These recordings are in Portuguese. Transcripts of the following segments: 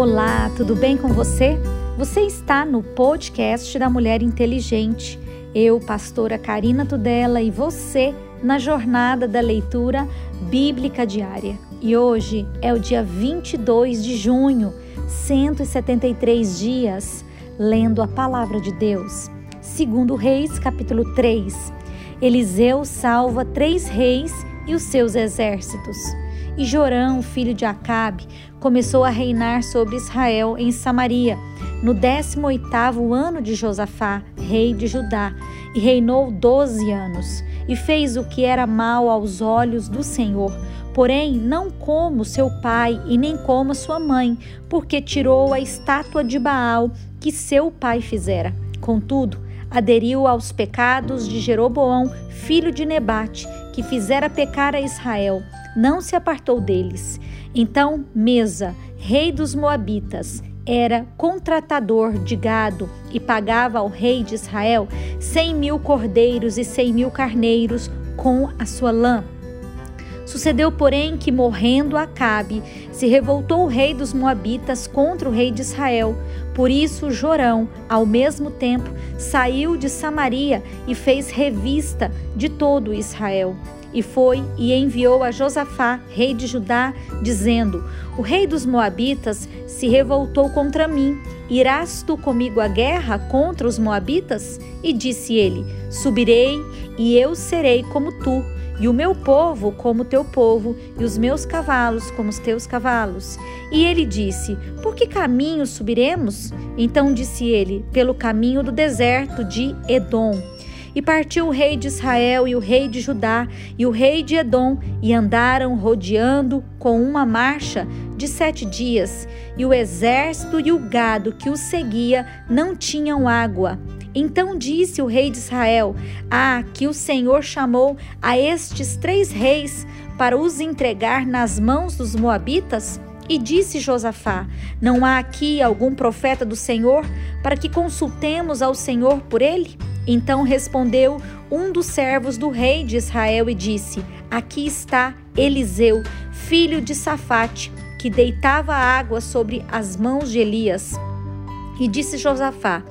Olá, tudo bem com você? Você está no podcast da Mulher Inteligente. Eu, pastora Karina Tudela, e você na jornada da leitura bíblica diária. E hoje é o dia 22 de junho, 173 dias, lendo a palavra de Deus. Segundo Reis, capítulo 3. Eliseu salva três reis e os seus exércitos. E Jorão, filho de Acabe, começou a reinar sobre Israel em Samaria, no 18º ano de Josafá, rei de Judá, e reinou doze anos, e fez o que era mal aos olhos do Senhor, porém não como seu pai e nem como sua mãe, porque tirou a estátua de Baal que seu pai fizera. Contudo, aderiu aos pecados de Jeroboão, filho de Nebate, que fizera pecar a Israel, não se apartou deles. Então Mesa, rei dos Moabitas, era contratador de gado e pagava ao rei de Israel cem mil cordeiros e cem mil carneiros com a sua lã. Sucedeu, porém, que morrendo Acabe, se revoltou o rei dos Moabitas contra o rei de Israel. Por isso, Jorão, ao mesmo tempo, saiu de Samaria e fez revista de todo Israel. E foi e enviou a Josafá, rei de Judá, dizendo: O rei dos Moabitas se revoltou contra mim. Irás tu comigo à guerra contra os Moabitas? E disse ele: Subirei, e eu serei como tu e o meu povo como teu povo, e os meus cavalos como os teus cavalos. E ele disse: Por que caminho subiremos? Então disse ele: Pelo caminho do deserto de Edom. E partiu o rei de Israel e o rei de Judá e o rei de Edom, e andaram rodeando com uma marcha de sete dias. E o exército e o gado que os seguia não tinham água. Então disse o rei de Israel: Ah, que o Senhor chamou a estes três reis para os entregar nas mãos dos Moabitas? E disse Josafá: Não há aqui algum profeta do Senhor para que consultemos ao Senhor por ele? Então respondeu um dos servos do rei de Israel e disse: Aqui está Eliseu, filho de Safate, que deitava água sobre as mãos de Elias. E disse Josafá: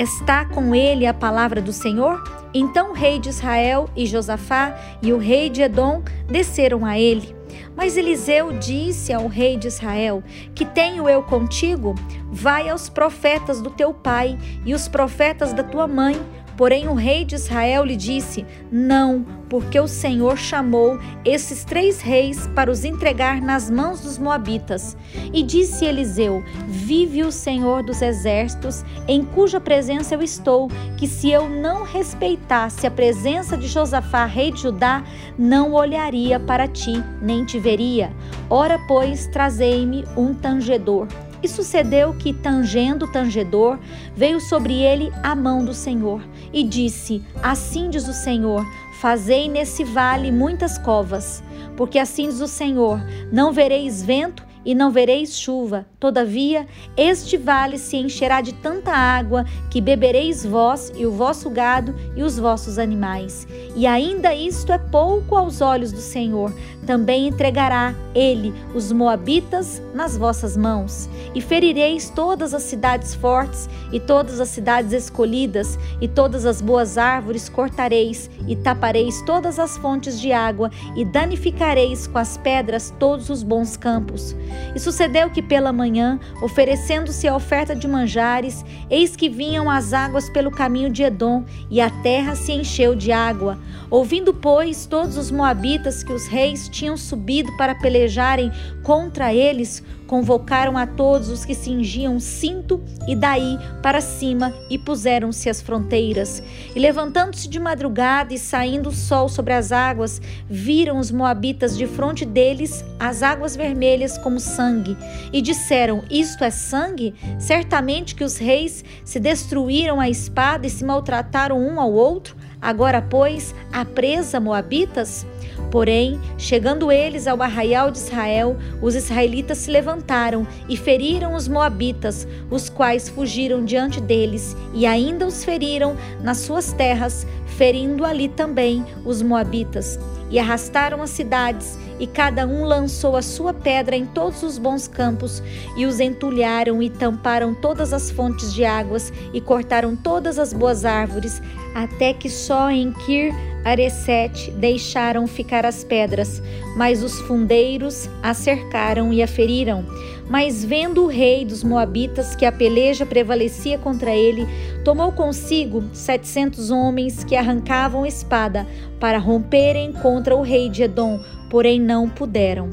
Está com ele a palavra do Senhor? Então o rei de Israel e Josafá e o rei de Edom desceram a ele. Mas Eliseu disse ao rei de Israel: Que tenho eu contigo? Vai aos profetas do teu pai e os profetas da tua mãe Porém, o rei de Israel lhe disse: Não, porque o Senhor chamou esses três reis para os entregar nas mãos dos Moabitas. E disse Eliseu: Vive o Senhor dos exércitos, em cuja presença eu estou, que se eu não respeitasse a presença de Josafá, rei de Judá, não olharia para ti, nem te veria. Ora, pois, trazei-me um tangedor. E sucedeu que, tangendo tangedor, veio sobre ele a mão do Senhor, e disse: Assim diz o Senhor: Fazei nesse vale muitas covas, porque assim diz o Senhor: Não vereis vento e não vereis chuva. Todavia, este vale se encherá de tanta água que bebereis vós e o vosso gado e os vossos animais. E ainda isto é pouco aos olhos do Senhor. Também entregará ele os moabitas nas vossas mãos. E ferireis todas as cidades fortes e todas as cidades escolhidas e todas as boas árvores cortareis e tapareis todas as fontes de água e danificareis com as pedras todos os bons campos. E sucedeu que pela manhã, oferecendo-se a oferta de manjares, eis que vinham as águas pelo caminho de Edom, e a terra se encheu de água. Ouvindo, pois, todos os moabitas que os reis tinham subido para pelejarem contra eles, convocaram a todos os que cingiam cinto e daí para cima e puseram-se às fronteiras. E levantando-se de madrugada e saindo o sol sobre as águas, viram os moabitas de frente deles as águas vermelhas como sangue, e disseram: Isto é sangue? Certamente que os reis se destruíram a espada e se maltrataram um ao outro. Agora, pois, a presa moabitas? Porém, chegando eles ao arraial de Israel, os israelitas se levantaram e feriram os moabitas, os quais fugiram diante deles, e ainda os feriram nas suas terras, ferindo ali também os moabitas. E arrastaram as cidades e cada um lançou a sua pedra em todos os bons campos, e os entulharam e tamparam todas as fontes de águas, e cortaram todas as boas árvores, até que só em Kir Aresete deixaram ficar as pedras, mas os fundeiros a cercaram e a feriram. Mas vendo o rei dos Moabitas que a peleja prevalecia contra ele, tomou consigo setecentos homens que arrancavam espada para romperem contra o rei de Edom, porém não puderam.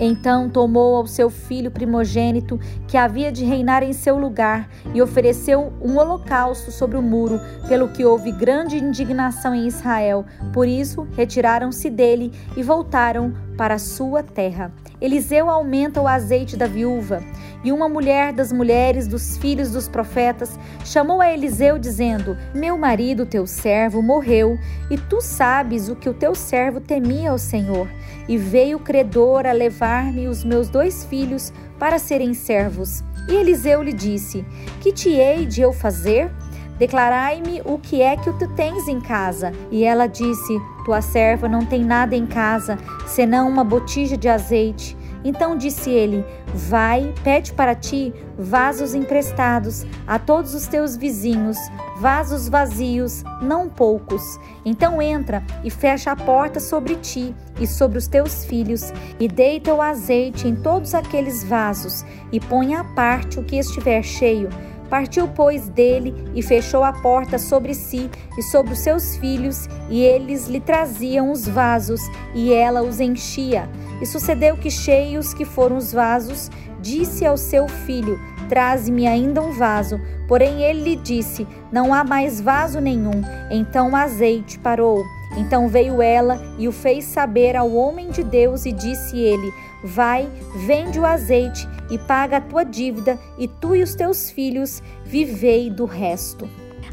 Então tomou ao seu filho primogênito, que havia de reinar em seu lugar, e ofereceu um holocausto sobre o muro, pelo que houve grande indignação em Israel. Por isso, retiraram-se dele e voltaram para sua terra. Eliseu aumenta o azeite da viúva. E uma mulher das mulheres dos filhos dos profetas chamou a Eliseu, dizendo: Meu marido, teu servo, morreu, e tu sabes o que o teu servo temia ao Senhor. E veio o credor a levar-me os meus dois filhos para serem servos. E Eliseu lhe disse: Que te hei de eu fazer? Declarai-me o que é que tu tens em casa. E ela disse: Tua serva não tem nada em casa, senão uma botija de azeite. Então disse ele: Vai, pede para ti vasos emprestados a todos os teus vizinhos, vasos vazios, não poucos. Então entra e fecha a porta sobre ti e sobre os teus filhos, e deita o azeite em todos aqueles vasos, e põe à parte o que estiver cheio Partiu, pois, dele e fechou a porta sobre si e sobre os seus filhos, e eles lhe traziam os vasos, e ela os enchia. E sucedeu que, cheios que foram os vasos, disse ao seu filho: Traze-me ainda um vaso. Porém, ele lhe disse: Não há mais vaso nenhum. Então o azeite parou. Então veio ela e o fez saber ao homem de Deus, e disse ele: Vai, vende o azeite e paga a tua dívida, e tu e os teus filhos vivei do resto.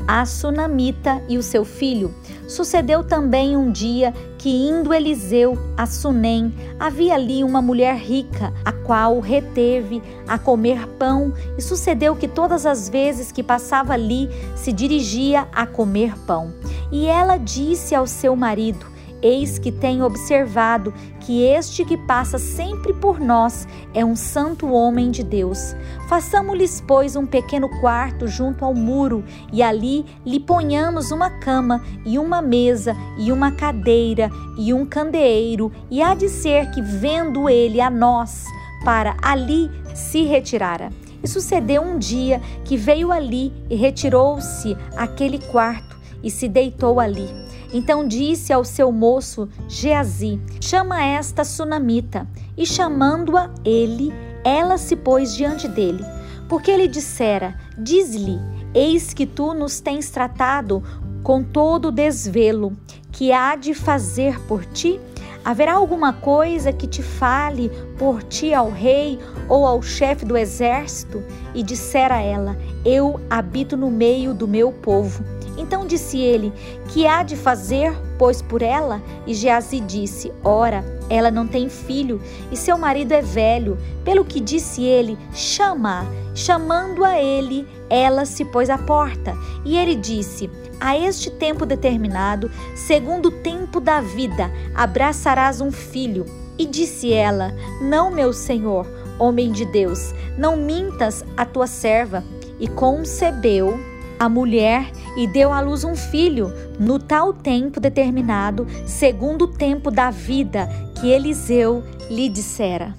A Sunamita e o seu filho. Sucedeu também um dia que, indo Eliseu a Sunem, havia ali uma mulher rica, a qual reteve a comer pão, e sucedeu que todas as vezes que passava ali se dirigia a comer pão. E ela disse ao seu marido: Eis que tenho observado que este que passa sempre por nós é um santo homem de Deus. Façamos-lhes, pois, um pequeno quarto junto ao muro, e ali lhe ponhamos uma cama, e uma mesa, e uma cadeira, e um candeeiro, e há de ser que, vendo ele a nós, para ali se retirara. E sucedeu um dia que veio ali e retirou-se aquele quarto e se deitou ali. Então disse ao seu moço Geazi: Chama esta sunamita. E chamando-a ele, ela se pôs diante dele. Porque ele dissera: Diz-lhe: Eis que tu nos tens tratado com todo o desvelo, que há de fazer por ti? Haverá alguma coisa que te fale por ti ao rei ou ao chefe do exército? E dissera ela: Eu habito no meio do meu povo então disse ele: Que há de fazer, pois, por ela? E Geazi disse: Ora, ela não tem filho, e seu marido é velho. Pelo que disse ele: Chama. Chamando a ele, ela se pôs à porta. E ele disse: A este tempo determinado, segundo o tempo da vida, abraçarás um filho. E disse ela: Não, meu senhor, homem de Deus, não mintas a tua serva. E concebeu a mulher e deu à luz um filho no tal tempo determinado, segundo o tempo da vida que Eliseu lhe dissera.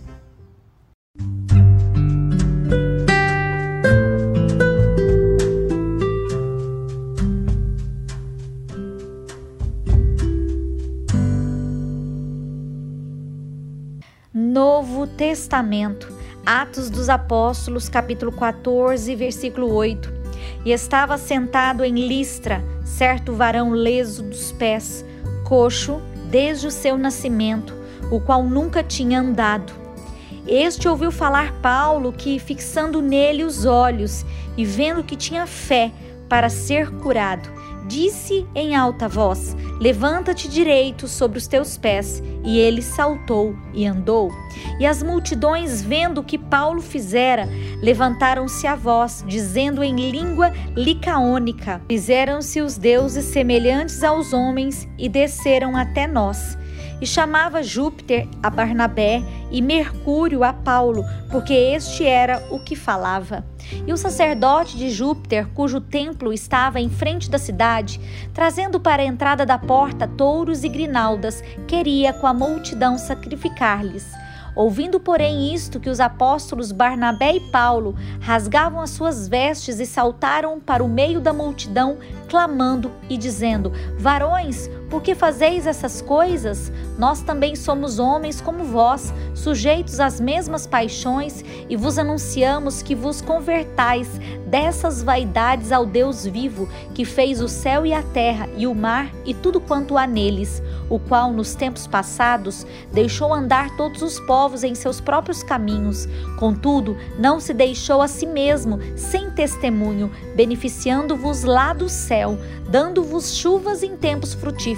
Novo Testamento, Atos dos Apóstolos, capítulo 14, versículo 8. E estava sentado em Listra certo varão leso dos pés, coxo desde o seu nascimento, o qual nunca tinha andado. Este ouviu falar Paulo que, fixando nele os olhos e vendo que tinha fé para ser curado, disse em alta voz: Levanta-te direito sobre os teus pés. E ele saltou e andou. E as multidões, vendo o que Paulo fizera, levantaram-se a voz, dizendo em língua licaônica: Fizeram-se os deuses semelhantes aos homens e desceram até nós. E chamava Júpiter a Barnabé e Mercúrio a Paulo, porque este era o que falava. E o sacerdote de Júpiter, cujo templo estava em frente da cidade, trazendo para a entrada da porta touros e grinaldas, queria com a multidão sacrificar-lhes. Ouvindo, porém, isto, que os apóstolos Barnabé e Paulo rasgavam as suas vestes e saltaram para o meio da multidão, clamando e dizendo: Varões, por que fazeis essas coisas? Nós também somos homens como vós, sujeitos às mesmas paixões, e vos anunciamos que vos convertais dessas vaidades ao Deus vivo, que fez o céu e a terra, e o mar e tudo quanto há neles, o qual nos tempos passados deixou andar todos os povos em seus próprios caminhos. Contudo, não se deixou a si mesmo sem testemunho, beneficiando-vos lá do céu, dando-vos chuvas em tempos frutíferos,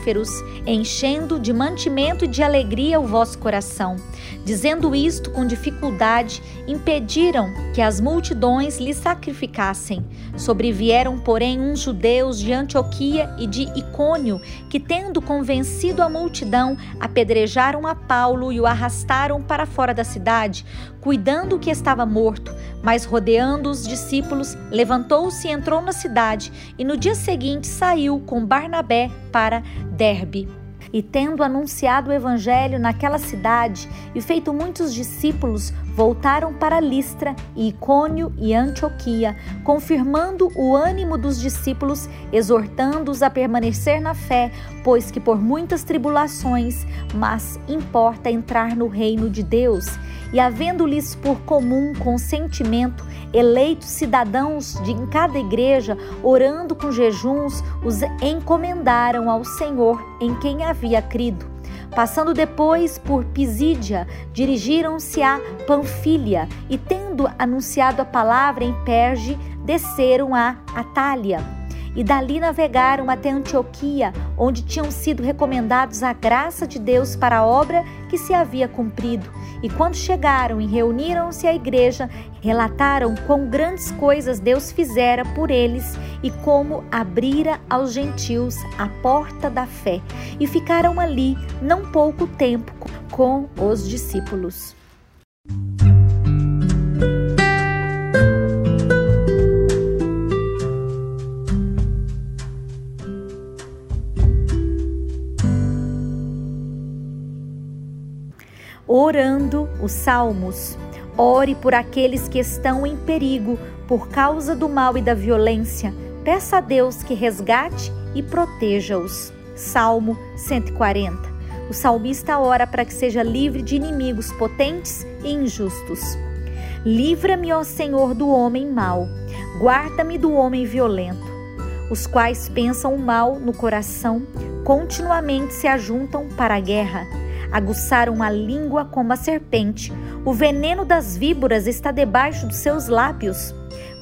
enchendo de mantimento e de alegria o vosso coração. Dizendo isto com dificuldade, impediram que as multidões lhe sacrificassem. Sobrevieram, porém, uns judeus de Antioquia e de Icônio, que, tendo convencido a multidão, apedrejaram a Paulo e o arrastaram para fora da cidade, cuidando que estava morto. Mas, rodeando os discípulos, levantou-se e entrou na cidade, e no dia seguinte saiu com Barnabé para Derbe. E tendo anunciado o evangelho naquela cidade e feito muitos discípulos, voltaram para Listra, Icônio e Antioquia, confirmando o ânimo dos discípulos, exortando-os a permanecer na fé, pois que por muitas tribulações, mas importa entrar no reino de Deus. E havendo-lhes por comum consentimento, eleitos cidadãos de em cada igreja, orando com jejuns, os encomendaram ao Senhor em quem havia crido. Passando depois por Pisídia, dirigiram-se a Panfilha e, tendo anunciado a palavra em Perge, desceram a Atália e dali navegaram até Antioquia, onde tinham sido recomendados a graça de Deus para a obra que se havia cumprido. E quando chegaram e reuniram-se à igreja, relataram quão grandes coisas Deus fizera por eles e como abrira aos gentios a porta da fé. E ficaram ali não pouco tempo com os discípulos. Orando os salmos. Ore por aqueles que estão em perigo por causa do mal e da violência. Peça a Deus que resgate e proteja-os. Salmo 140. O salmista ora para que seja livre de inimigos potentes e injustos. Livra-me, ó Senhor, do homem mau. Guarda-me do homem violento, os quais pensam o mal no coração, continuamente se ajuntam para a guerra aguçaram a língua como a serpente. O veneno das víboras está debaixo dos seus lábios.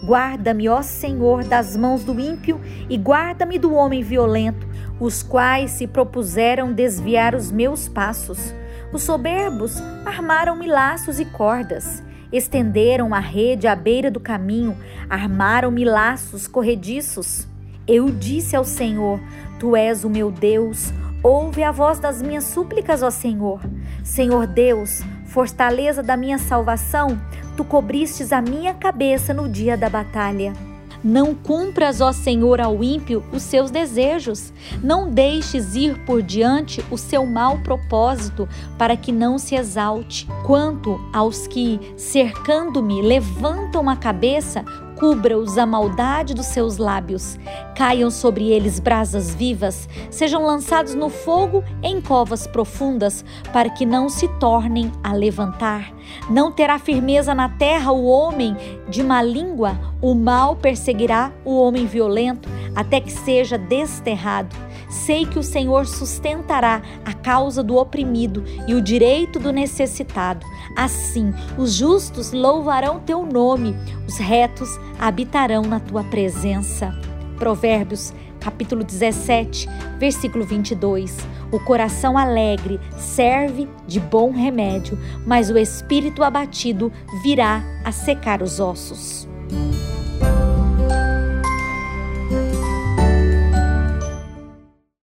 Guarda-me, ó Senhor, das mãos do ímpio e guarda-me do homem violento, os quais se propuseram desviar os meus passos. Os soberbos armaram-me laços e cordas. Estenderam a rede à beira do caminho, armaram-me laços corrediços. Eu disse ao Senhor: Tu és o meu Deus, Ouve a voz das minhas súplicas, ó Senhor. Senhor Deus, fortaleza da minha salvação, tu cobristes a minha cabeça no dia da batalha. Não cumpras, ó Senhor, ao ímpio os seus desejos. Não deixes ir por diante o seu mau propósito, para que não se exalte. Quanto aos que, cercando-me, levantam a cabeça, cubra-os a maldade dos seus lábios, caiam sobre eles brasas vivas, sejam lançados no fogo em covas profundas, para que não se tornem a levantar. Não terá firmeza na terra o homem de má língua, o mal perseguirá o homem violento, até que seja desterrado. Sei que o Senhor sustentará a causa do oprimido e o direito do necessitado. Assim, os justos louvarão teu nome, os retos habitarão na tua presença. Provérbios, capítulo 17, versículo 22. O coração alegre serve de bom remédio, mas o espírito abatido virá a secar os ossos.